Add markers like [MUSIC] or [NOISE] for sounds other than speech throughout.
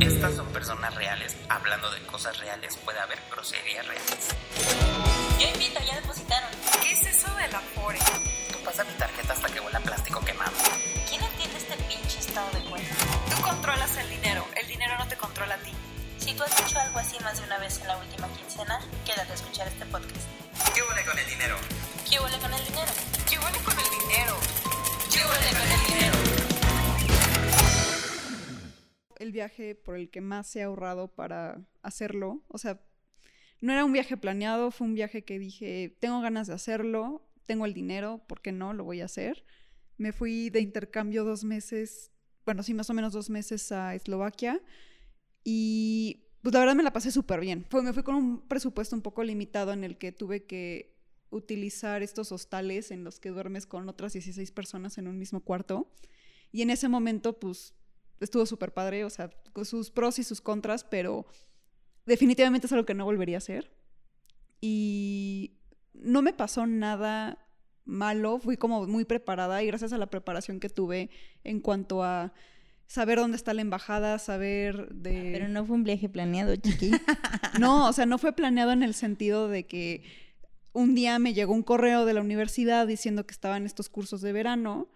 Estas son personas reales. Hablando de cosas reales, puede haber groserías reales. Yo invito, ya depositaron. ¿Qué es eso del Afore? Tú pasa mi tarjeta hasta que huela plástico quemado. ¿Quién entiende este pinche estado de cuenta? Tú controlas el dinero, el dinero no te controla a ti. Si tú has hecho algo así más de una vez en la última quincena, quédate a escuchar este podcast. ¿Qué huele con el dinero? ¿Qué huele con el dinero? ¿Qué huele con el dinero? ¿Qué huele con el dinero? El viaje por el que más he ahorrado para hacerlo. O sea, no era un viaje planeado, fue un viaje que dije, tengo ganas de hacerlo, tengo el dinero, ¿por qué no? Lo voy a hacer. Me fui de intercambio dos meses, bueno, sí, más o menos dos meses a Eslovaquia y pues la verdad me la pasé súper bien. Fue, me fui con un presupuesto un poco limitado en el que tuve que utilizar estos hostales en los que duermes con otras 16 personas en un mismo cuarto. Y en ese momento, pues, estuvo súper padre, o sea, con sus pros y sus contras, pero definitivamente es algo que no volvería a hacer. Y no me pasó nada malo, fui como muy preparada y gracias a la preparación que tuve en cuanto a saber dónde está la embajada, saber de... Pero no fue un viaje planeado, chiqui. [LAUGHS] No, o sea, no fue planeado en el sentido de que un día me llegó un correo de la universidad diciendo que estaban estos cursos de verano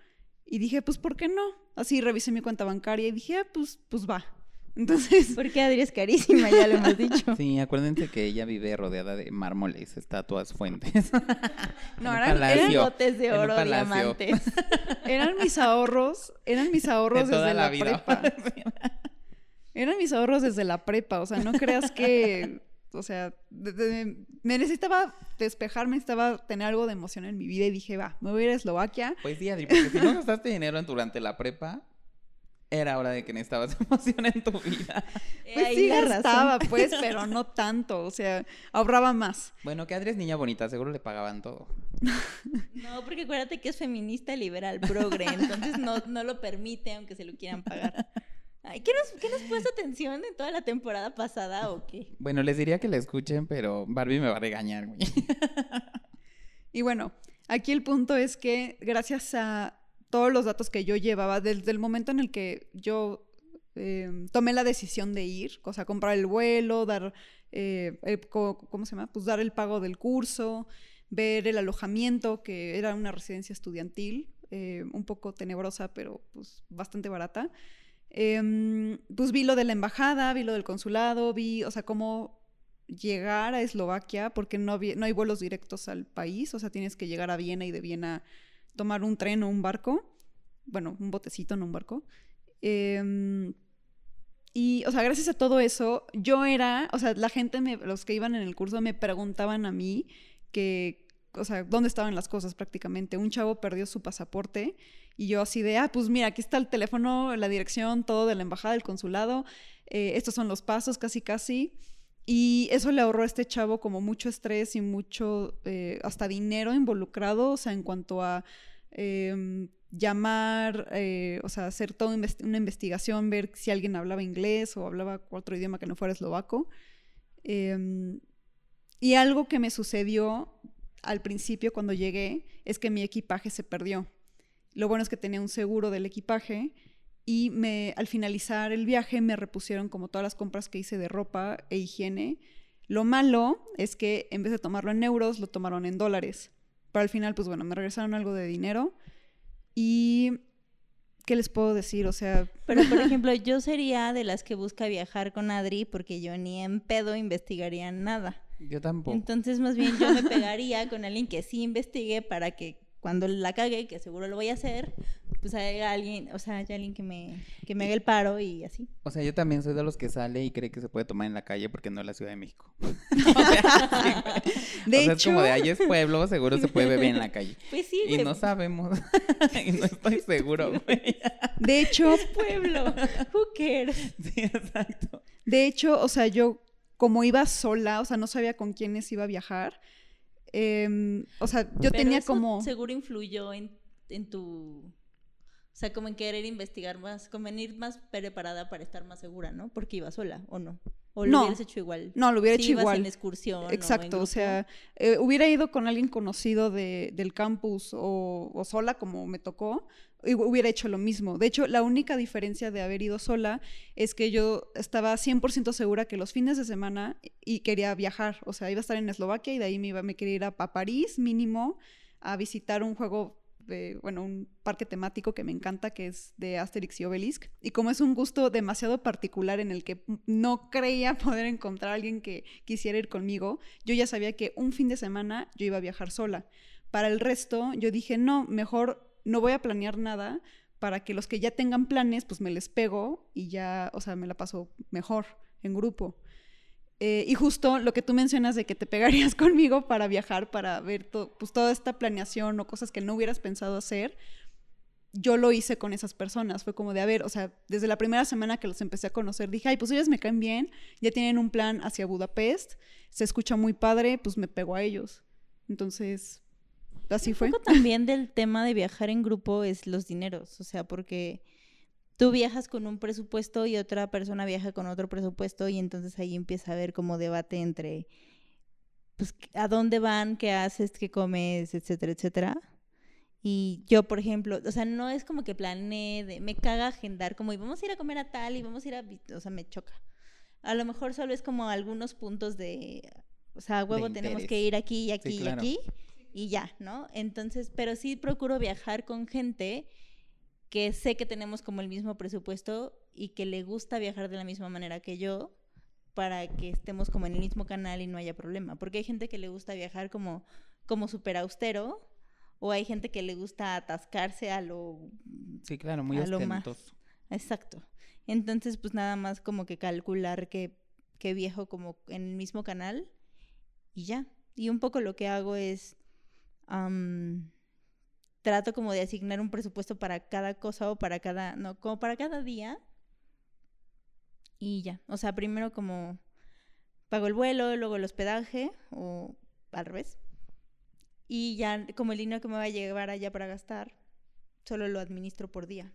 y dije, pues, ¿por qué no? Así revisé mi cuenta bancaria y dije, ah, pues, pues va. [LAUGHS] Entonces, Porque Adri es carísima, ya lo hemos [LAUGHS] dicho. Sí, acuérdense que ella vive rodeada de mármoles, estatuas, fuentes. [LAUGHS] no, eran, palacio. eran, botes de oro, diamantes. eran mis ahorros, eran mis ahorros De toda desde la la, vida. prepa. Eran mis ahorros desde la prepa, o sea, no creas que, o sea, de- de- me necesitaba despejar, me necesitaba tener algo de emoción en mi vida y dije, va, me voy a ir a Eslovaquia. Pues sí, Adri, porque si no [LAUGHS] gastaste dinero en- durante la prepa, era hora de que necesitabas [LAUGHS] emoción en tu vida. Pues sí razón. gastaba, pues, [LAUGHS] pero no tanto, o sea, ahorraba más. Bueno, que Adri es niña bonita, seguro le pagaban todo. No, porque acuérdate que es feminista liberal, progre, entonces no, no lo permite aunque se lo quieran pagar. Ay, ¿qué nos, ¿Qué nos puesto atención en toda la temporada pasada o qué? Bueno, les diría que la escuchen, pero Barbie me va a regañar, güey. Y bueno, aquí el punto es que gracias a todos los datos que yo llevaba, desde el momento en el que yo eh, tomé la decisión de ir, o sea, comprar el vuelo, dar, eh, el- ¿cómo se llama? Pues dar el pago del curso, ver el alojamiento, que era una residencia estudiantil, eh, un poco tenebrosa, pero pues bastante barata. Em, pues vi lo de la embajada, vi lo del consulado, vi, o sea, cómo llegar a Eslovaquia, porque no, no hay vuelos directos al país, o sea, tienes que llegar a Viena y de Viena tomar un tren o un barco, bueno, un botecito, no un barco. Em, y, o sea, gracias a todo eso, yo era, o sea, la gente, me- los que iban en el curso me preguntaban a mí que, o sea, dónde estaban las cosas prácticamente. Un chavo perdió su pasaporte y yo así de, ah, pues mira, aquí está el teléfono, la dirección, todo de la embajada, del consulado, eh, estos son los pasos, casi, casi. Y eso le ahorró a este chavo como mucho estrés y mucho, eh, hasta dinero involucrado, o sea, en cuanto a em, llamar, eh, o sea, hacer toda una investigación, ver si alguien hablaba inglés o hablaba otro idioma que no fuera eslovaco. Em, y algo que me sucedió al principio cuando llegué es que mi equipaje se perdió. Lo bueno es que tenía un seguro del equipaje y me, al finalizar el viaje me repusieron como todas las compras que hice de ropa e higiene. Lo malo es que en vez de tomarlo en euros, lo tomaron en dólares. Pero al final, pues bueno, me regresaron algo de dinero. Y, ¿qué les puedo decir? O sea, Pero, por [LAUGHS] ejemplo, yo sería de las que busca viajar con Adri porque yo ni en pedo investigaría nada. Yo tampoco. Entonces, más bien, yo me pegaría con alguien que sí investigue para que cuando la cague, que seguro lo voy a hacer, pues haya alguien, o sea, haya alguien que me, que me haga el paro y así. O sea, yo también soy de los que sale y cree que se puede tomar en la calle porque no es la Ciudad de México. [LAUGHS] [LAUGHS] O sea, sí, de o sea, hecho, es como de ahí es pueblo, seguro se puede beber en la [LAUGHS] calle. Pues sí, Y no sabemos. y no estoy seguro, güey. de hecho, pueblo, who cares? Sí, exacto. De hecho, o sea, yo como iba sola, o sea, no sabía con quiénes iba a viajar. Em, o sea, yo Pero tenía eso como... Seguro influyó en, en tu... O sea, como en querer investigar más, como en ir más preparada para estar más segura, ¿no? Porque iba sola, ¿o no? ¿O lo No. hubieras hecho igual? No, lo hubiera Si hecho ibas igual. en excursión o en Exacto, o sea, eh, hubiera ido con alguien conocido de, del campus o, o sola como me tocó, hubiera hecho lo mismo. De hecho, la única diferencia de haber ido sola es que yo estaba 100% segura que los fines de semana y quería viajar, o sea, iba a estar en Eslovaquia y de ahí me, iba, me quería ir a, a París mínimo a visitar un juego de, bueno, un parque temático que me encanta, que es de Asterix y Obelisk. Y como es un gusto demasiado particular en el que no creía [LAUGHS] poder encontrar a alguien que quisiera ir conmigo, yo ya sabía que un fin de semana yo iba a viajar sola. Para el resto, yo dije, no, mejor no voy a planear nada para que los que ya tengan planes, pues me les pego y ya, o sea, me la paso mejor en grupo. Eh, y justo lo que tú mencionas de que te pegarías [LAUGHS] conmigo para viajar, para ver pues, toda esta planeación o cosas que no hubieras pensado hacer, yo lo hice con esas personas. Fue como de, a ver, o sea, desde la primera semana que los empecé a conocer, dije, ay, pues ellos me caen bien, ya tienen un plan hacia Budapest, se escucha muy padre, pues me pego a ellos. Entonces, así fue. Un poco también del tema de viajar en grupo es los dineros, o sea, porque tú viajas con un presupuesto y otra persona viaja con otro presupuesto y entonces ahí empieza a haber como debate entre pues a dónde van, qué haces, qué comes, etcétera, etcétera. Y yo, por ejemplo, o sea, no es como que planeé, de, me caga agendar como y vamos a ir a comer a tal y vamos a ir a, o sea, me choca. A lo mejor solo es como algunos puntos de, o sea, huevo tenemos que ir aquí y aquí y aquí y ya, ¿no? Entonces, pero sí procuro viajar con gente que sé que tenemos como el mismo presupuesto y que le gusta viajar de la misma manera que yo para que estemos como en el mismo canal y no haya problema. Porque hay gente que le gusta viajar como, como súper austero o hay gente que le gusta atascarse a lo... Sí, claro, muy ostentoso. Exacto. Entonces, pues nada más como que calcular que, que viajo como en el mismo canal y ya. Y un poco lo que hago es trato como de asignar un presupuesto para cada cosa o para cada, no, como para cada día. Y ya, o sea, primero como pago el vuelo, luego el hospedaje o al revés. Y ya como el dinero que me va a llevar allá para gastar, solo lo administro por día.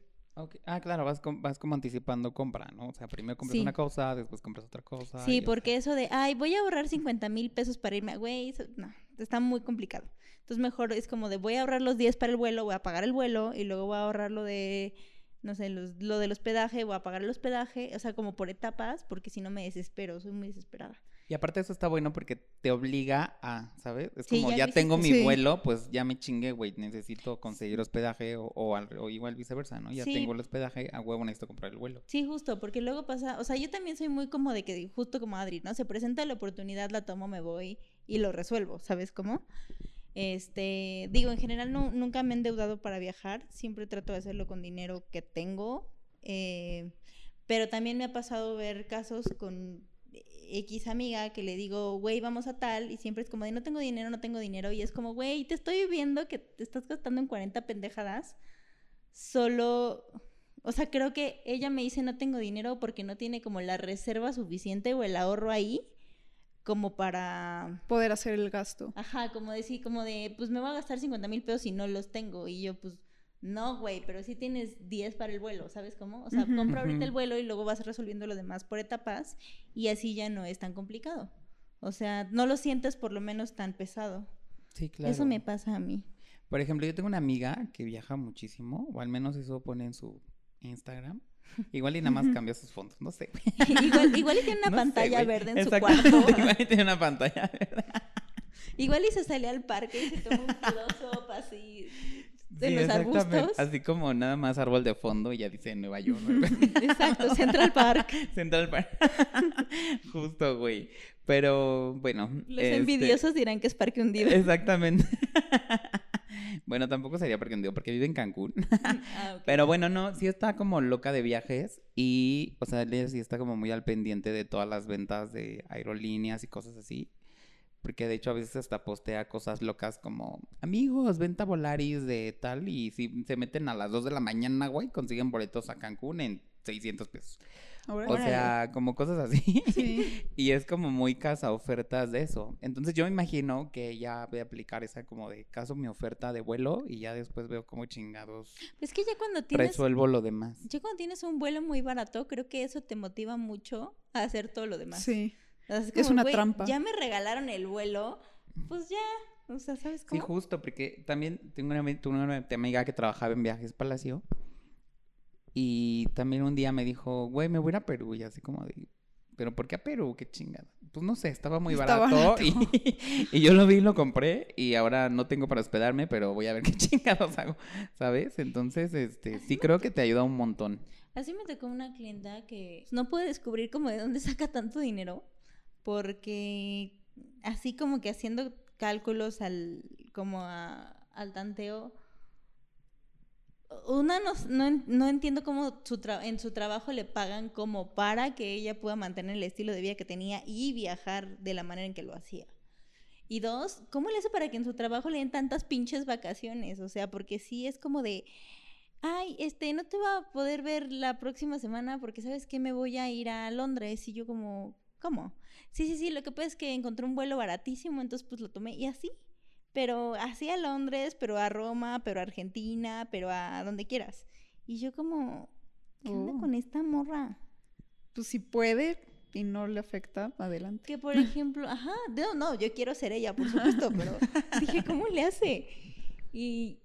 Ah, claro, vas, vas como anticipando compra, ¿no? O sea, primero compras una cosa, después compras otra cosa. Sí, porque eso de, ay, voy a ahorrar 50 mil pesos para irme, güey, no, está muy complicado. Entonces mejor es como de voy a ahorrar los 10 para el vuelo, voy a pagar el vuelo y luego voy a ahorrar lo de, no sé, lo del hospedaje, voy a pagar el hospedaje, o sea, como por etapas, porque si no me desespero, soy muy desesperada. Y aparte eso está bueno porque te obliga a, ¿sabes? Es como, ya, tengo mi vuelo, pues ya me chingué, güey, necesito conseguir hospedaje o, o, igual viceversa, ¿no? Ya tengo el hospedaje, a huevo necesito comprar el vuelo. Sí, justo, porque luego pasa, o sea, yo también soy muy como de que, justo como Adri, ¿no? Se presenta la oportunidad, la tomo, me voy y lo resuelvo, ¿sabes cómo? Este, digo, en general no, nunca me he endeudado para viajar, siempre trato de hacerlo con dinero que tengo, eh, pero también me ha pasado ver casos con X amiga que le digo, güey, vamos a tal, y siempre es como no tengo dinero, no tengo dinero, y es como, güey, te estoy viendo que te estás gastando en 40 pendejadas, solo, o sea, creo que ella me dice no tengo dinero porque no tiene como la reserva suficiente o el ahorro ahí como para... Poder hacer el gasto. Ajá, como decir, como de, pues me voy a gastar 50 mil pesos y no los tengo. Y yo, pues, no, güey, pero sí tienes 10 para el vuelo, ¿sabes cómo? O sea, compra ahorita el vuelo y luego vas resolviendo lo demás por etapas y así ya no es tan complicado. O sea, no lo sientes por lo menos tan pesado. Sí, claro. Eso me pasa a mí. Por ejemplo, yo tengo una amiga que viaja muchísimo, o al menos eso pone en su Instagram. [LAUGHS] Igual y nada más cambia sus fondos, no sé. [LAUGHS] igual, [LAUGHS] igual y tiene una pantalla verde en su cuarto. igual y tiene una pantalla verde. igual y se sale al parque y se toma un close así de los arbustos. Así como nada más árbol de fondo y ya dice Nueva York. Exacto, Central Park. Central Park. Justo, güey. Pero bueno. Los este envidiosos dirán que es parque hundido. Exactamente. Bueno, tampoco sería porque digo, porque vive en Cancún. [LAUGHS] Ah, Pero bueno, no, sí está como loca de viajes y, o sea, sí está como muy al pendiente de todas las ventas de aerolíneas y cosas así. Porque de hecho a veces hasta postea cosas locas como, amigos, venta Volaris de tal y si se meten a las 2 de la mañana, güey, consiguen boletos a Cancún en 600 pesos. O sea, como cosas así. [LAUGHS] y es como muy casa ofertas de eso. Entonces yo me imagino que ya voy a aplicar esa como de caso mi oferta de vuelo y ya después veo como chingados. Es que ya cuando tienes... Resuelvo lo demás. Ya cuando tienes un vuelo muy barato, creo que eso te motiva mucho a hacer todo lo demás. Sí. es, una trampa. Ya me regalaron el vuelo, pues ya, O sea, ¿sabes Sí, cómo? justo, porque también tengo una, tuve una amiga que trabajaba en Viajes Palacio y también un día me dijo, güey, me voy a ir a Perú y así como de, ¿pero por qué a Perú? Qué chingada. Pues no sé, estaba muy Está barato, barato. [LAUGHS] Y, y yo lo vi y lo compré y ahora no tengo para hospedarme, pero voy a ver qué [LAUGHS] chingados hago, ¿sabes? Entonces, este, sí creo que te ayuda un montón. Así me tocó una clienta que no puede descubrir como de dónde [LAUGHS] saca tanto dinero porque así como que haciendo cálculos al como a- al tanteo una no, no, no entiendo cómo su en su trabajo le pagan como para que ella pueda mantener el estilo de vida que tenía y viajar de la manera en que lo hacía. Y dos, ¿cómo le hace para que en su trabajo le den tantas pinches vacaciones? O sea, porque sí es como de, ay, este, no te va a poder ver la próxima semana porque sabes que me voy a ir a Londres. Y yo como, ¿cómo? Sí, sí, sí, lo que pasa es que encontré un vuelo baratísimo, entonces pues lo tomé y así. Pero así a Londres, pero a Roma, pero a Argentina, pero a donde quieras. Y yo como, ¿qué onda Oh. con esta morra? Pues si puede y no le afecta, adelante. Que por ejemplo, ajá, no, no, yo quiero ser ella, por supuesto, [LAUGHS] pero dije, ¿cómo le hace? Y,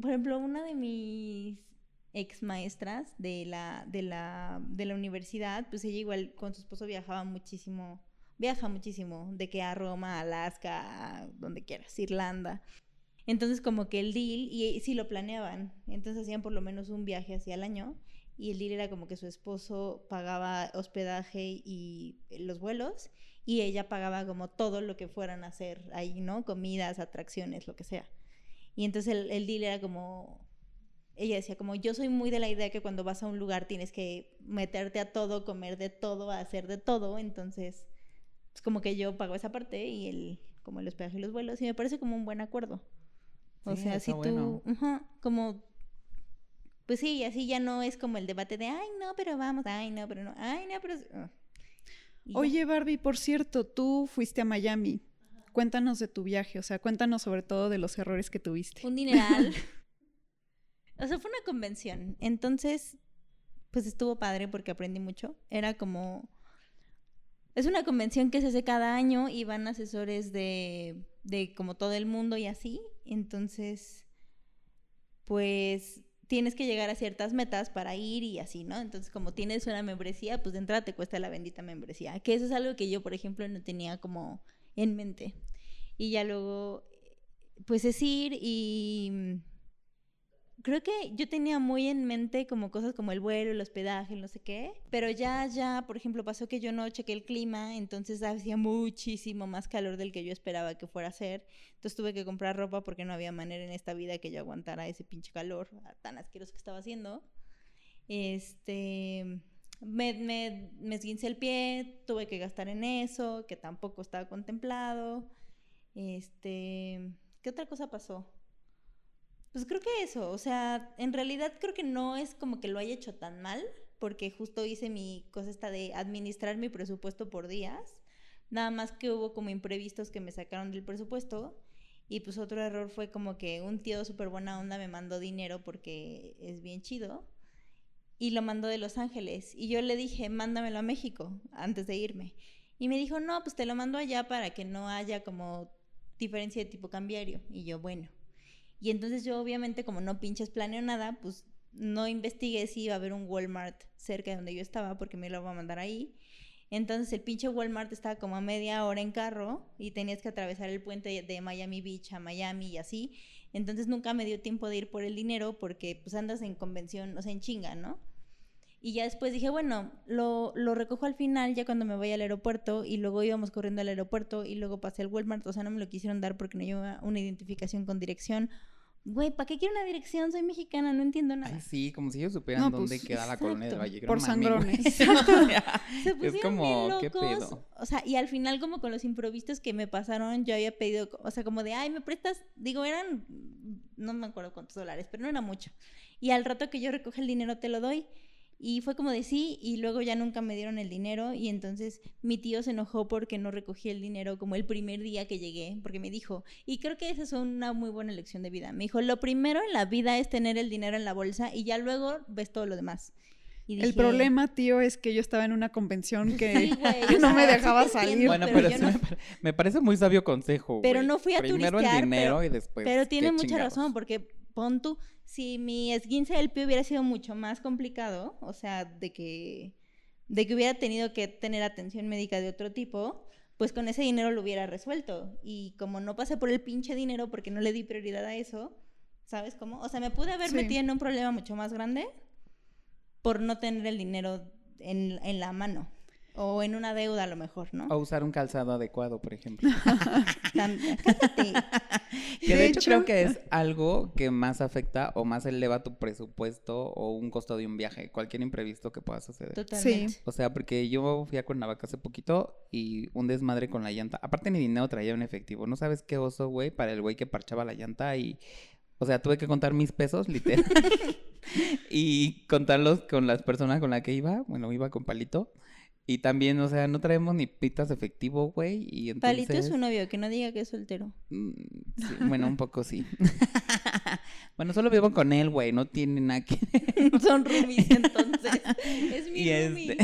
por ejemplo, una de mis ex maestras de la, de la, de la universidad, pues ella igual con su esposo viajaba muchísimo, viaja muchísimo, de que a Roma, Alaska, a donde quieras, Irlanda. Entonces como que el deal, y sí lo planeaban, entonces hacían por lo menos un viaje hacia el año, y el deal era como que su esposo pagaba hospedaje y los vuelos, y ella pagaba como todo lo que fueran a hacer ahí, ¿no? Comidas, atracciones, lo que sea. Y entonces el, el deal era como, ella decía como, yo soy muy de la idea que cuando vas a un lugar tienes que meterte a todo, comer de todo, hacer de todo, entonces es como que yo pago esa parte y el, como el hospedaje y los vuelos, y me parece como un buen acuerdo. O Sí, sea, si tú, bueno. como, pues sí, así ya no es como el debate de, ay, no, pero vamos, ay, no, pero no, ay, no, pero... ah". Oye, Barbie, por cierto, tú fuiste a Miami. Cuéntanos de tu viaje, o sea, cuéntanos sobre todo de los errores que tuviste. Un dineral. [LAUGHS] o sea, fue una convención. Entonces, pues estuvo padre porque aprendí mucho. Era como... Es una convención que se hace cada año y van asesores de, de como todo el mundo y así. Entonces, pues tienes que llegar a ciertas metas para ir y así, ¿no? Entonces, como tienes una membresía, pues de entrada te cuesta la bendita membresía. Que eso es algo que yo, por ejemplo, no tenía como en mente. Y ya luego, pues es ir y creo que yo tenía muy en mente como cosas como el vuelo, el hospedaje, no sé qué, pero ya, ya, por ejemplo, pasó que yo no chequé el clima, entonces hacía muchísimo más calor del que yo esperaba que fuera a ser, entonces tuve que comprar ropa porque no había manera en esta vida que yo aguantara ese pinche calor tan asqueroso que estaba haciendo. Este, me, me, me esguincé el pie, tuve que gastar en eso, que tampoco estaba contemplado. Este, ¿qué otra cosa pasó? Pues creo que eso, o sea, en realidad creo que no es como que lo haya hecho tan mal, porque justo hice mi cosa esta de administrar mi presupuesto por días, nada más que hubo como imprevistos que me sacaron del presupuesto, y pues otro error fue como que un tío súper buena onda me mandó dinero porque es bien chido, y lo mandó de Los Ángeles, y yo le dije, mándamelo a México antes de irme, y me dijo, no, pues te lo mando allá para que no haya como diferencia de tipo cambiario, y yo, bueno. Y entonces yo obviamente como no pinches planeo nada, pues no investigué si iba a haber un Walmart cerca de donde yo estaba porque me lo iba a mandar ahí. Entonces el pinche Walmart estaba como a media hora en carro y tenías que atravesar el puente de Miami Beach a Miami y así. Entonces nunca me dio tiempo de ir por el dinero porque pues andas en convención, o sea, en chinga, ¿no? Y ya después dije, bueno, lo, lo recojo al final ya cuando me vaya al aeropuerto y luego íbamos corriendo al aeropuerto y luego pasé al Walmart, o sea, no me lo quisieron dar porque no lleva una identificación con dirección. Güey, ¿para qué quiero una dirección? Soy mexicana, no entiendo nada. Ay, sí, como si ellos supieran No, dónde pues, queda la colonia del [LAUGHS] exacto. Valle. Por sangrones. Se es pusieron como, bien ¿qué locos. pedo? O sea, y al final como con los improvisos que me pasaron, yo había pedido, o sea, como de, ay, ¿me prestas? Digo, eran, no me acuerdo cuántos dólares, pero no era mucho. Y al rato que yo recoge el dinero te lo doy. Y fue como de sí, y luego ya nunca me dieron el dinero, y entonces mi tío se enojó porque no recogí el dinero como el primer día que llegué, porque me dijo, y creo que esa es una muy buena lección de vida, me dijo, lo primero en la vida es tener el dinero en la bolsa y ya luego ves todo lo demás. Y El problema, tío, es que yo estaba en una convención que Sí, güey, [LAUGHS] no me sí dejaba salir. entiendo, Bueno, pero pero, yo sí no- me, pare- me parece muy sabio consejo, Pero güey. no fui a Primero turistear, el dinero pero- y después Pero tiene mucha chingados. razón, porque pon tú, si mi esguince del pie hubiera sido mucho más complicado, o sea, de que, de que hubiera tenido que tener atención médica de otro tipo, pues con ese dinero lo hubiera resuelto. Y como no pasé por el pinche dinero porque no le di prioridad a eso, ¿sabes cómo? O sea, me pude haber Sí. metido en un problema mucho más grande por no tener el dinero en, en la mano. O en una deuda a lo mejor, ¿no? O usar un calzado adecuado, por ejemplo. [LAUGHS] [LAUGHS] Que de, De hecho, hecho- creo que es algo que más afecta o más eleva tu presupuesto o un costo de un viaje, cualquier imprevisto que pueda suceder. Totalmente. O sea, porque yo fui a Cuernavaca hace poquito y un desmadre con la llanta. Aparte ni dinero traía en efectivo. No sabes qué oso, güey, para el güey que parchaba la llanta y... O sea, tuve que contar mis pesos, literal. [LAUGHS] y contarlos con las personas con las que iba. Bueno, iba con Palito. Y también, o sea, no traemos ni pitas de efectivo, güey. Y entonces... Palito es su novio, que no diga que es soltero. Mm, sí, bueno, un poco sí. [LAUGHS] bueno, solo vivo con él, güey. No tiene nada que... [LAUGHS] Son roomies, entonces. [LAUGHS] Es mi y este...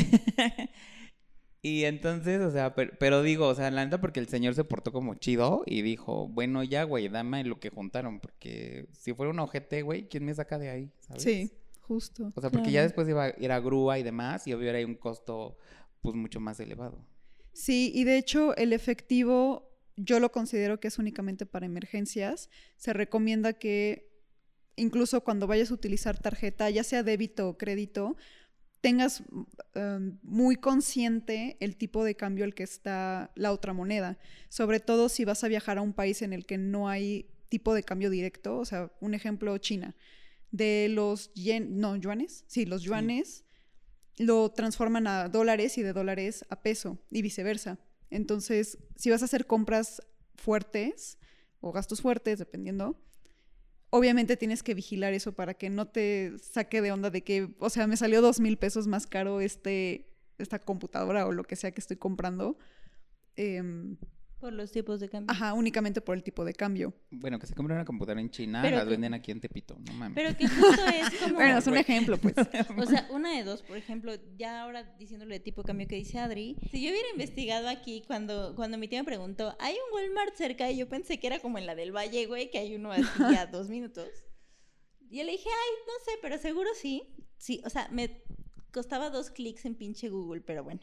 y entonces, o sea, pero, pero digo, o sea, la neta porque el señor se portó como chido y dijo, bueno, ya, güey, dame lo que juntaron, porque si fuera un ojete, güey, ¿quién me saca de ahí? ¿sabes? Sí, justo. O sea, porque ya después iba a ir a grúa y demás y hubiera ahí un costo, pues, mucho más elevado. Sí, y de hecho el efectivo yo lo considero que es únicamente para emergencias. Se recomienda que incluso cuando vayas a utilizar tarjeta, ya sea débito o crédito, tengas um, muy consciente el tipo de cambio al que está la otra moneda. Sobre todo si vas a viajar a un país en el que no hay tipo de cambio directo. O sea, un ejemplo, China. De los yen, no, yuanes. Sí, los yuanes lo transforman a dólares y de dólares a peso y viceversa. Entonces, si vas a hacer compras fuertes o gastos fuertes, dependiendo, obviamente tienes que vigilar eso para que no te saque de onda de que, o sea, me salió dos mil pesos más caro este, esta computadora o lo que sea que estoy comprando. Em, Por los tipos de cambio. ajá, únicamente por el tipo de cambio. Bueno, que se compre una computadora en China, Pero las que- venden aquí en Tepito, no mames. Pero que justo es [LAUGHS] como... Bueno, es un ejemplo, pues. [LAUGHS] O sea, una de dos, por ejemplo, ya ahora diciéndole de tipo de cambio que dice Adri, si yo hubiera investigado aquí cuando, cuando mi tía me preguntó, ¿hay un Walmart cerca? Y yo pensé que era como en la del Valle, güey, que hay uno así a [LAUGHS] dos minutos. Y yo le dije, ay, no sé, pero seguro sí. Sí, o sea, me costaba dos clics en pinche Google, pero bueno.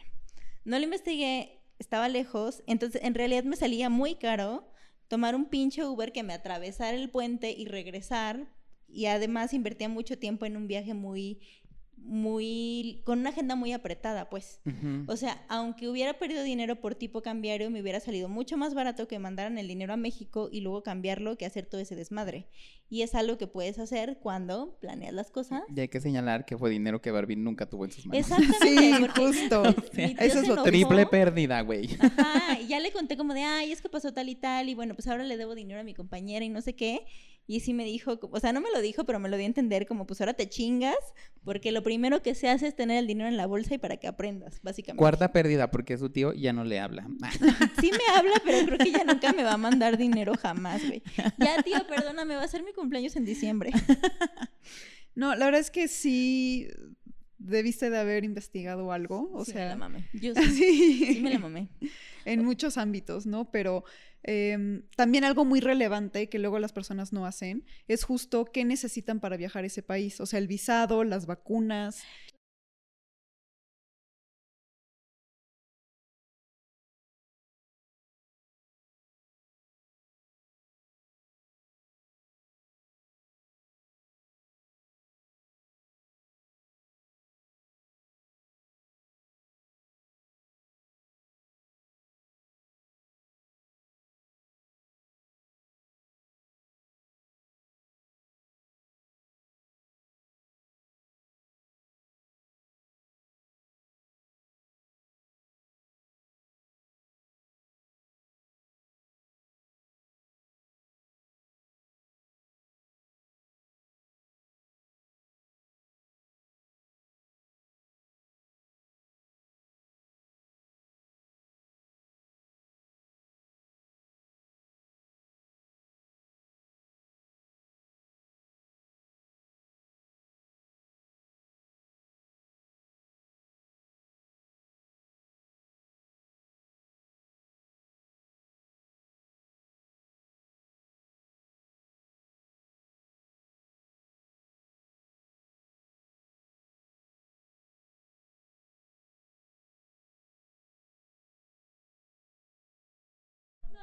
No lo investigué, estaba lejos, entonces en realidad me salía muy caro tomar un pinche Uber que me atravesara el puente y regresar. Y además invertía mucho tiempo en un viaje muy, muy, con una agenda muy apretada, pues. O sea, aunque hubiera perdido dinero por tipo cambiario, me hubiera salido mucho más barato que mandaran el dinero a México y luego cambiarlo que hacer todo ese desmadre. Y es algo que puedes hacer cuando planeas las cosas. Y hay que señalar que fue dinero que Barbie nunca tuvo en sus manos. Exactamente. Sí, justo. [LAUGHS] Eso es lo. Triple pérdida, güey. Ajá, y ya le conté como de, ay, es que pasó tal y tal, y bueno, pues ahora le debo dinero a mi compañera y no sé qué. Y sí me dijo, o sea, no me lo dijo, pero me lo di a entender como, pues ahora te chingas, porque lo primero que se hace es tener el dinero en la bolsa y para que aprendas, básicamente. Cuarta pérdida, porque su tío ya no le habla. [LAUGHS] Sí me habla, pero creo que ya nunca me va a mandar dinero jamás, güey. Ya, tío, perdóname, va a ser mi cumpleaños en diciembre. No, la verdad es que sí debiste de haber investigado algo. O Sí me sea, la mamé. Yo [LAUGHS] sí, sí. sí me la mamé. en muchos ámbitos, ¿no? Pero em, también algo muy relevante que luego las personas no hacen es justo qué necesitan para viajar a ese país. O sea, el visado, las vacunas,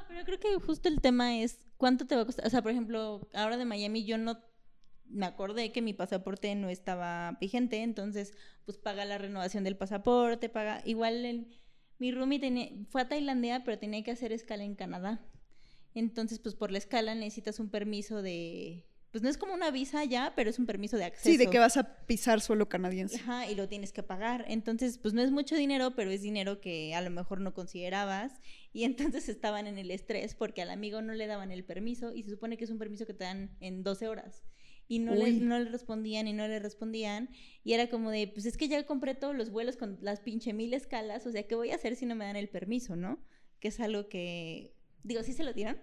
pero creo que justo el tema es cuánto te va a costar. O sea, por ejemplo, ahora de Miami yo no me acordé que mi pasaporte no estaba vigente, entonces pues paga la renovación del pasaporte, paga igual el, mi roomie tenía, fue a Tailandia, pero tenía que hacer escala en Canadá. Entonces, pues por la escala necesitas un permiso de pues no es como una visa ya, pero es un permiso de acceso. Sí, de que vas a pisar suelo canadiense. Ajá, y lo tienes que pagar. Entonces, pues no es mucho dinero, pero es dinero que a lo mejor no considerabas. Y entonces [LAUGHS] estaban en el estrés porque al amigo no le daban el permiso y se supone que es un permiso que te dan en 12 horas. Y no le, Uy. no le respondían y no le respondían. Y era como de, pues es que ya compré todos los vuelos con las pinche mil escalas. O sea, ¿qué voy a hacer si no me dan el permiso, no? Que es algo que, digo, sí se lo dieron,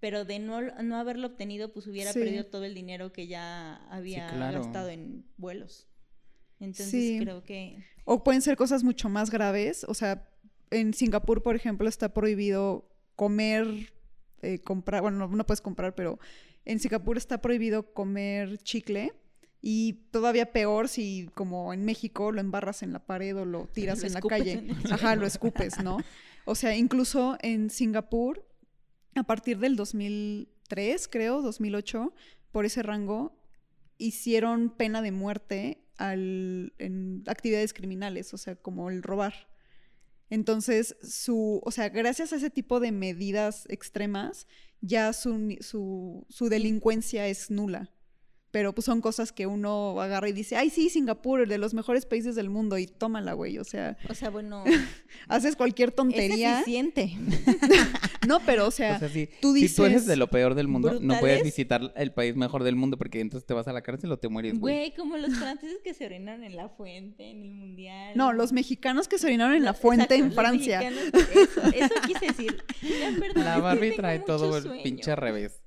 pero de no, no haberlo obtenido, pues hubiera Sí. perdido todo el dinero que ya había claro. gastado en vuelos. Entonces Sí. creo que... O pueden ser cosas mucho más graves. O sea, en Singapur, por ejemplo, está prohibido comer, eh, comprar, bueno, no, no puedes comprar, pero en Singapur está prohibido comer chicle. Y todavía peor si, como en México, lo embarras en la pared o lo tiras Lo en la calle. en Ajá, lo escupes, ¿no? O sea, incluso en Singapur, a partir del 2003, creo, 2008, por ese rango, hicieron pena de muerte al, en actividades criminales, o sea, como el robar. Entonces, su, o sea, gracias a ese tipo de medidas extremas, ya su, su, su delincuencia es nula. Pero pues son cosas que uno agarra y dice, ay, sí, Singapur, de los mejores países del mundo, y tómala, güey. O sea, O sea, bueno, [LAUGHS] haces cualquier es tontería. eficiente. [LAUGHS] No, pero o sea, o sea, si, tú si tú eres dices, de lo peor del mundo, no puedes visitar el país mejor del mundo porque entonces te vas a la cárcel o te mueres, güey. Güey, como los franceses que se orinaron en la fuente, en el mundial. No, los mexicanos que se orinaron en la fuente exacto, en los Francia. mexicanos, Eso, eso quise decir. [LAUGHS] Ya, perdón, La es que Barbie trae todo el pinche revés.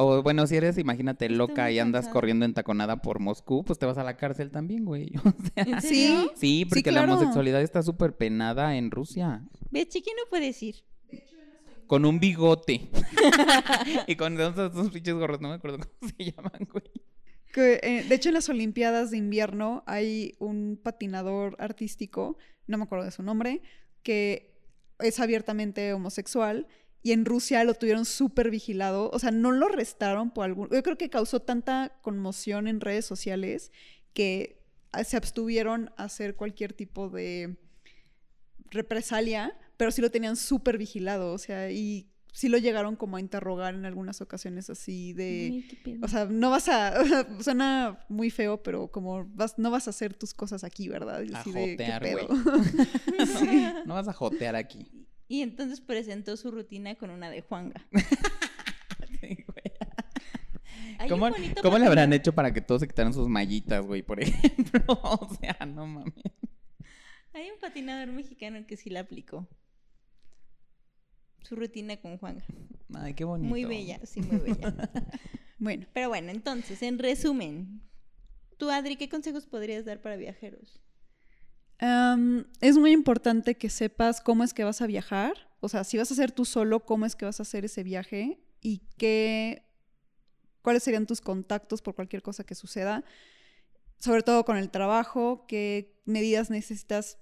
O bueno, si eres, imagínate, loca y andas corriendo entaconada por Moscú, pues te vas a la cárcel también, güey. [LAUGHS] O sea, ¿En Sí, sí, porque claro. la homosexualidad está súper penada en Rusia. Ve, chiqui no puedes ir. Con un bigote. [LAUGHS] y con esos, esos pinches gorros, no me acuerdo cómo se llaman, güey. Que, eh, de hecho, en las Olimpiadas de invierno hay un patinador artístico, no me acuerdo de su nombre, que es abiertamente homosexual y en Rusia lo tuvieron súper vigilado. O sea, no lo arrestaron por algún... Yo creo que causó tanta conmoción en redes sociales que se abstuvieron a hacer cualquier tipo de represalia, pero sí lo tenían súper vigilado. O sea, y sí lo llegaron como a interrogar en algunas ocasiones así de... O sea, no vas a. [LAUGHS] suena muy feo, pero como vas, no vas a hacer tus cosas aquí, ¿verdad? Y A así de, ¿qué jotear, pedo? güey. [LAUGHS] No vas a jotear aquí. Y entonces presentó su rutina con una de Juanga. [LAUGHS] Sí, güey. Hay ¿Cómo, cómo le habrán patinador- hecho para que todos se quitaran sus mallitas, güey, por [LAUGHS] ejemplo? O sea, no mames. Hay un patinador mexicano que sí la aplicó. Su rutina con Juanga. Ay, qué bonito. Muy bella, sí, muy bella. [LAUGHS] Bueno, Pero bueno, entonces, en resumen, tú, Adri, ¿qué consejos podrías dar para viajeros? Am, es muy importante que sepas cómo es que vas a viajar. O sea, si vas a hacer tú solo, cómo es que vas a hacer ese viaje y qué. cuáles serían tus contactos por cualquier cosa que suceda. Sobre todo con el trabajo, qué medidas necesitas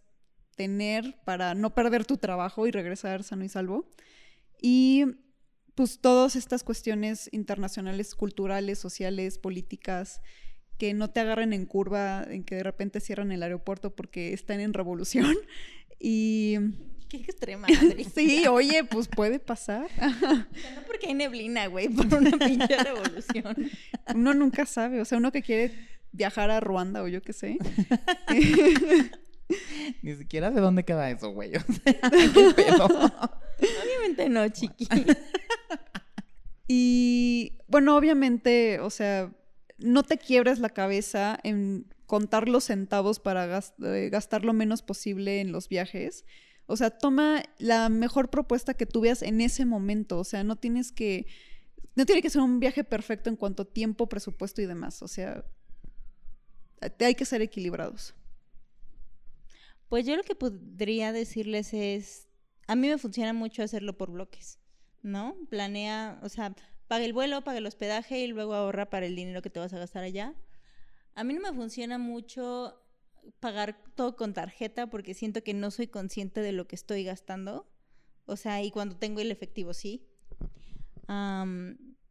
tener para no perder tu trabajo y regresar sano y salvo. Y pues todas estas cuestiones internacionales, culturales, sociales, políticas, que no te agarren en curva, en que de repente cierran el aeropuerto porque están en revolución. [LAUGHS] Y Qué extrema, [LAUGHS] Adri. sí, oye, pues puede pasar. [LAUGHS] No porque hay neblina, güey, por una pinche revolución. Uno nunca sabe, o sea, uno que quiere viajar a Ruanda o yo qué sé. Ni siquiera sé dónde queda eso, güey. O sea, qué pedo. Obviamente no, chiqui. Y bueno, obviamente, o sea, no te quiebres la cabeza en contar los centavos para eh, gastar lo menos posible en los viajes. O sea, toma la mejor propuesta que tú veas en ese momento. O sea, no tienes que. No tiene que ser un viaje perfecto en cuanto a tiempo, presupuesto y demás. O sea, hay que ser equilibrados. Pues yo lo que podría decirles es, a mí me funciona mucho hacerlo por bloques, ¿no? Planea, o sea, paga el vuelo, paga el hospedaje y luego ahorra para el dinero que te vas a gastar allá. A mí no me funciona mucho pagar todo con tarjeta porque siento que no soy consciente de lo que estoy gastando. O sea, y cuando tengo el efectivo, sí.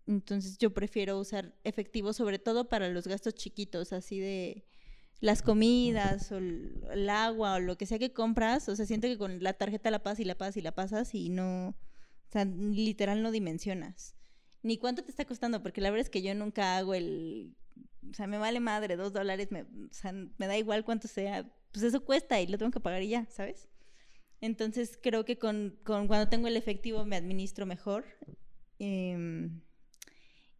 Entonces yo prefiero usar efectivo sobre todo para los gastos chiquitos, así de las comidas o el agua o lo que sea que compras. O sea, siento que con la tarjeta la pasas y la pasas y la pasas y no, o sea, literal no dimensionas. Ni cuánto te está costando, porque la verdad es que yo nunca hago el, o sea, me vale madre, dos dólares, me, o sea, me da igual cuánto sea, pues eso cuesta y lo tengo que pagar y ya, ¿sabes? Entonces creo que con, con cuando tengo el efectivo me administro mejor. Em,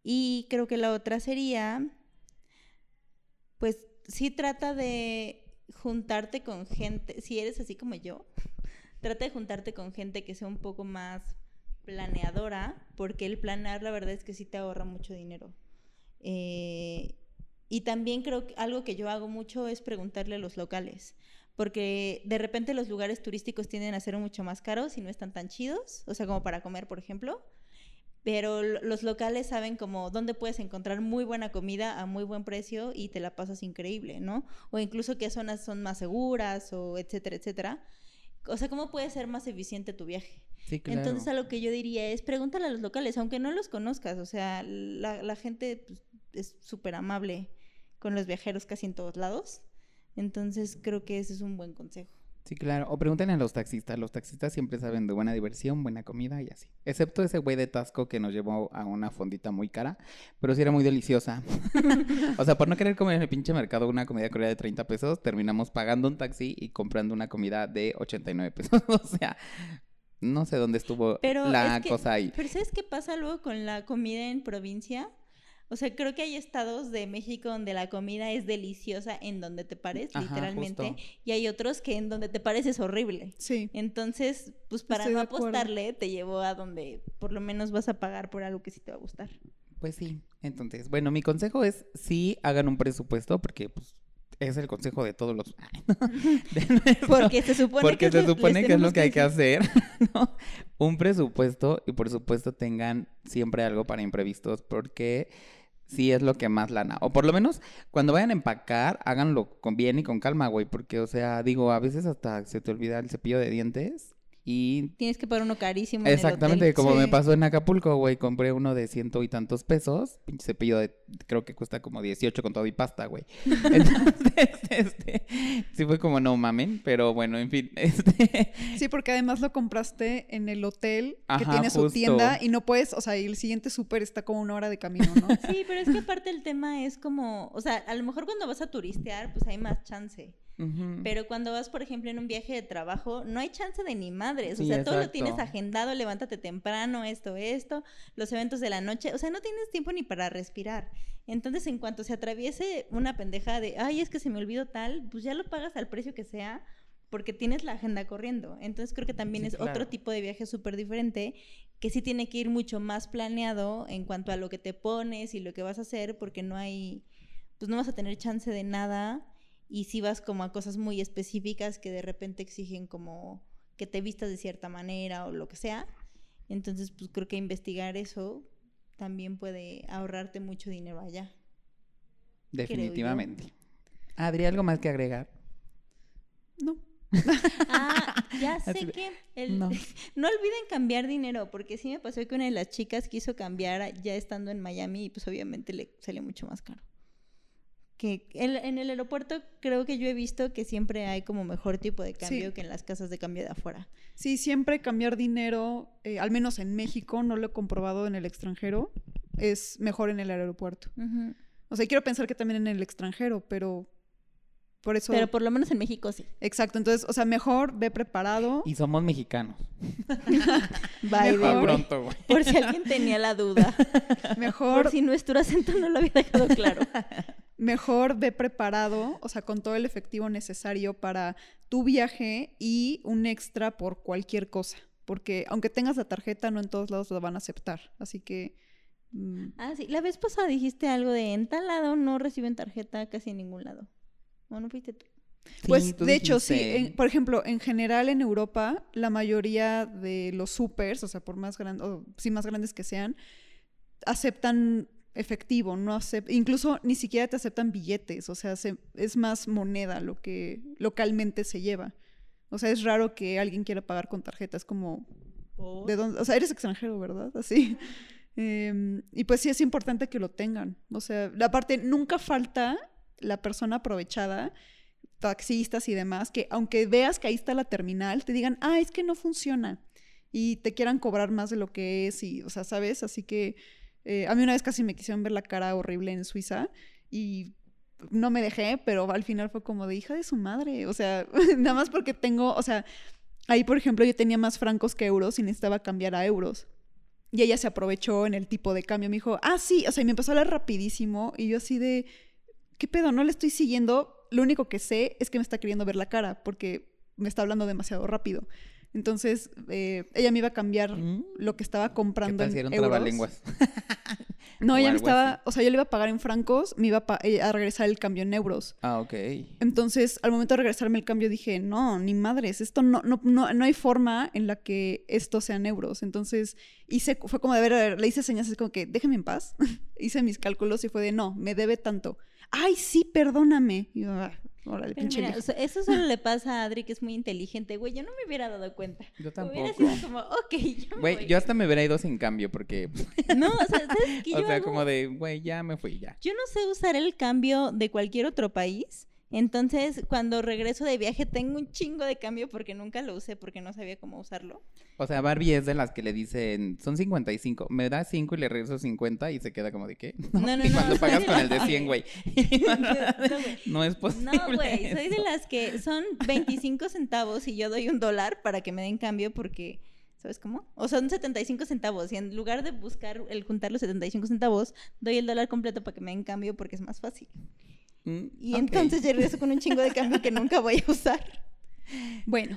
y creo que la otra sería, pues sí trata de juntarte con gente, si eres así como yo, [LAUGHS] trata de juntarte con gente que sea un poco más planeadora, porque el planear la verdad es que sí te ahorra mucho dinero. Eh, y también creo que algo que yo hago mucho es preguntarle a los locales, porque de repente los lugares turísticos tienden a ser mucho más caros y no están tan chidos, o sea, como para comer, por ejemplo. Pero los locales saben como dónde puedes encontrar muy buena comida a muy buen precio y te la pasas increíble, ¿no? O incluso qué zonas son más seguras o etcétera, etcétera. O sea, cómo puede ser más eficiente tu viaje. Sí, claro. Entonces, a lo que yo diría es pregúntale a los locales, aunque no los conozcas. O sea, la, la gente pues, es súper amable con los viajeros casi en todos lados. Entonces, creo que ese es un buen consejo. Sí, claro. O pregúntenle a los taxistas. Los taxistas siempre saben de buena diversión, buena comida y así. Excepto ese güey de Tasco que nos llevó a una fondita muy cara, pero sí era muy deliciosa. [LAUGHS] o sea, por no querer comer en el pinche mercado una comida coreana de 30 pesos, terminamos pagando un taxi y comprando una comida de 89 pesos. [LAUGHS] o sea, no sé dónde estuvo Pero la es que- cosa ahí. Pero ¿sabes qué pasa luego con la comida en provincia? O sea, creo que hay estados de México donde la comida es deliciosa en donde te pares, Ajá, literalmente, justo. y hay otros que en donde te pares es horrible. Sí. Entonces, pues para Estoy no apostarle, te llevo a donde por lo menos vas a pagar por algo que sí te va a gustar. Pues sí. Entonces, bueno, mi consejo es sí hagan un presupuesto porque pues es el consejo de todos los [LAUGHS] [LAUGHS] Porque se supone Porque que, se es lo- supone que es lo que hay que hacer, [LAUGHS] ¿no? Un presupuesto y por supuesto tengan siempre algo para imprevistos porque sí es lo que más lana. O por lo menos cuando vayan a empacar, háganlo con bien y con calma, güey, porque o sea, digo, a veces hasta se te olvida el cepillo de dientes y Tienes que pagar uno carísimo. en el Exactamente, hotel. como me pasó en Acapulco, güey, compré uno de ciento y tantos pesos, pinche cepillo de, creo que cuesta como 18 con todo y pasta, güey. [LAUGHS] Entonces, este, sí fue como no mamen, pero bueno, en fin, [LAUGHS] este, Sí, porque además lo compraste en el hotel que Ajá, tiene su justo. tienda y no puedes, o sea, y el siguiente súper está como una hora de camino, ¿no? [LAUGHS] Sí, pero es que aparte el tema es como, o sea, a lo mejor cuando vas a turistear, pues hay más chance. Pero cuando vas, por ejemplo, en un viaje de trabajo, no hay chance de ni madres. O Sí, sea, todo lo exacto. tienes agendado, levántate temprano, esto, esto, los eventos de la noche. O sea, no tienes tiempo ni para respirar. Entonces, en cuanto se atraviese una pendeja de, ay, es que se me olvidó tal, pues ya lo pagas al precio que sea, porque tienes la agenda corriendo. Entonces, creo que también Sí, es claro. otro tipo de viaje súper diferente, que sí tiene que ir mucho más planeado en cuanto a lo que te pones y lo que vas a hacer, porque no hay, pues no vas a tener chance de nada y si vas como a cosas muy específicas que de repente exigen como que te vistas de cierta manera o lo que sea. Entonces, pues creo que investigar eso también puede ahorrarte mucho dinero allá. definitivamente. Adri, ¿algo más que agregar? No. [LAUGHS] Ah, ya [LAUGHS] sé que el- no. [LAUGHS] no. olviden cambiar dinero, porque sí me pasó que una de las chicas quiso cambiar ya estando en Miami y pues obviamente le salió mucho más caro. Que en, en el aeropuerto creo que yo he visto que siempre hay como mejor tipo de cambio Sí. que en las casas de cambio de afuera. Sí, siempre cambiar dinero, eh, al menos en México, no lo he comprobado en el extranjero, es mejor en el aeropuerto. O sea, quiero pensar que también en el extranjero, pero por eso... Pero por lo menos en México sí. Exacto, entonces, o sea, mejor ve preparado. Y somos mexicanos. [LAUGHS] By the Mejor. way. Pronto, güey. Por si alguien tenía la duda. [LAUGHS] Mejor, Por si nuestro acento no lo había dejado claro. [LAUGHS] mejor ve preparado, o sea, con todo el efectivo necesario para tu viaje y un extra por cualquier cosa. Porque aunque tengas la tarjeta, no en todos lados la van a aceptar. Así que... mm, Ah, sí. La vez pasada dijiste algo de en tal lado no reciben tarjeta casi en ningún lado. ¿O no fuiste tú? Pues Sí, tú de hecho, sí. en- por ejemplo, en general en Europa, la mayoría de los supers, o sea, por más grandes, o sí más grandes que sean, aceptan efectivo, no acep- incluso ni siquiera te aceptan billetes, o sea, se- es más moneda lo que localmente se lleva. O sea, es raro que alguien quiera pagar con tarjeta, es como ¿Por? ¿De dónde? O sea, eres extranjero, ¿verdad? Así. [LAUGHS] Em, y pues sí es importante que lo tengan. O sea, la parte, nunca falta la persona aprovechada, taxistas y demás, que aunque veas que ahí está la terminal, te digan, ah, es que no funciona. Y te quieran cobrar más de lo que es, y, o sea, ¿sabes? Así que eh, a mí una vez casi me quisieron ver la cara horrible en Suiza y no me dejé, pero al final fue como de hija de su madre. O sea, [LAUGHS] nada más porque tengo, o sea, ahí por ejemplo yo tenía más francos que euros y necesitaba cambiar a euros. Y ella se aprovechó en el tipo de cambio. Me dijo, ah, sí, o sea, y me empezó a hablar rapidísimo. Y yo así de, ¿qué pedo? No le estoy siguiendo. Lo único que sé es que me está queriendo ver la cara porque me está hablando demasiado rápido. Entonces, eh, ella me iba a cambiar Mm. lo que estaba ¿Qué comprando en euros. trabalenguas? [LAUGHS] [LAUGHS] No, ella me estaba, así? o sea, yo le iba a pagar en francos, me iba a, eh, a regresar el cambio en euros. Ah, ok. Entonces, al momento de regresarme el cambio, dije, no, ni madres, esto no, no, no, no hay forma en la que esto sean euros. Entonces, hice, fue como de ver, le hice señas, así como que, déjeme en paz. [LAUGHS] hice mis cálculos y fue de, no, me debe tanto. Ay, sí, perdóname. Y yo, ah, órale, Pero pinche mira, vieja. o sea, eso solo le pasa a Adri, que es muy inteligente. Güey, yo no me hubiera dado cuenta. Yo Hubiera tampoco. sido como, ok, yo me Güey, voy. yo hasta me hubiera ido sin cambio porque, [LAUGHS] No, o sea, ¿sabes qué [LAUGHS] o sea, hago? como de, güey, ya me fui, ya. Yo no sé usar el cambio de cualquier otro país. Entonces, cuando regreso de viaje, tengo un chingo de cambio porque nunca lo usé, porque no sabía cómo usarlo. O sea, Barbie es de las que le dicen, son 55, me da 5 y le regreso 50 y se queda como de, ¿qué? [LAUGHS] No, no, y no, cuando o sea, pagas con el de 100, güey. [LAUGHS] No, [LAUGHS] no es posible. No, güey, soy de las que son 25 centavos y yo doy un dólar para que me den cambio porque, ¿sabes cómo? O son 75 centavos y en lugar de buscar el juntar los 75 centavos, doy el dólar completo para que me den cambio porque es más fácil. Mm, Y entonces yo regreso con un chingo de cambio que nunca voy a usar. Bueno,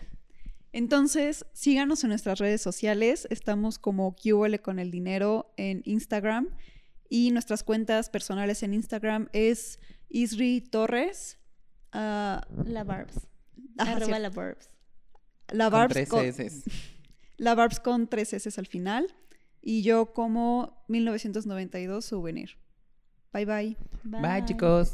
entonces síganos en nuestras redes sociales. Estamos como QL con el dinero en Instagram. Y nuestras cuentas personales en Instagram es Isri Torres. ah, La Barbs. Ajá, Arroba sí. la Barbs. la Con Barbs tres con, S. [LAUGHS] la Barbs con tres S al final. Y yo como 1992 souvenir. Bye bye. Bye, chicos.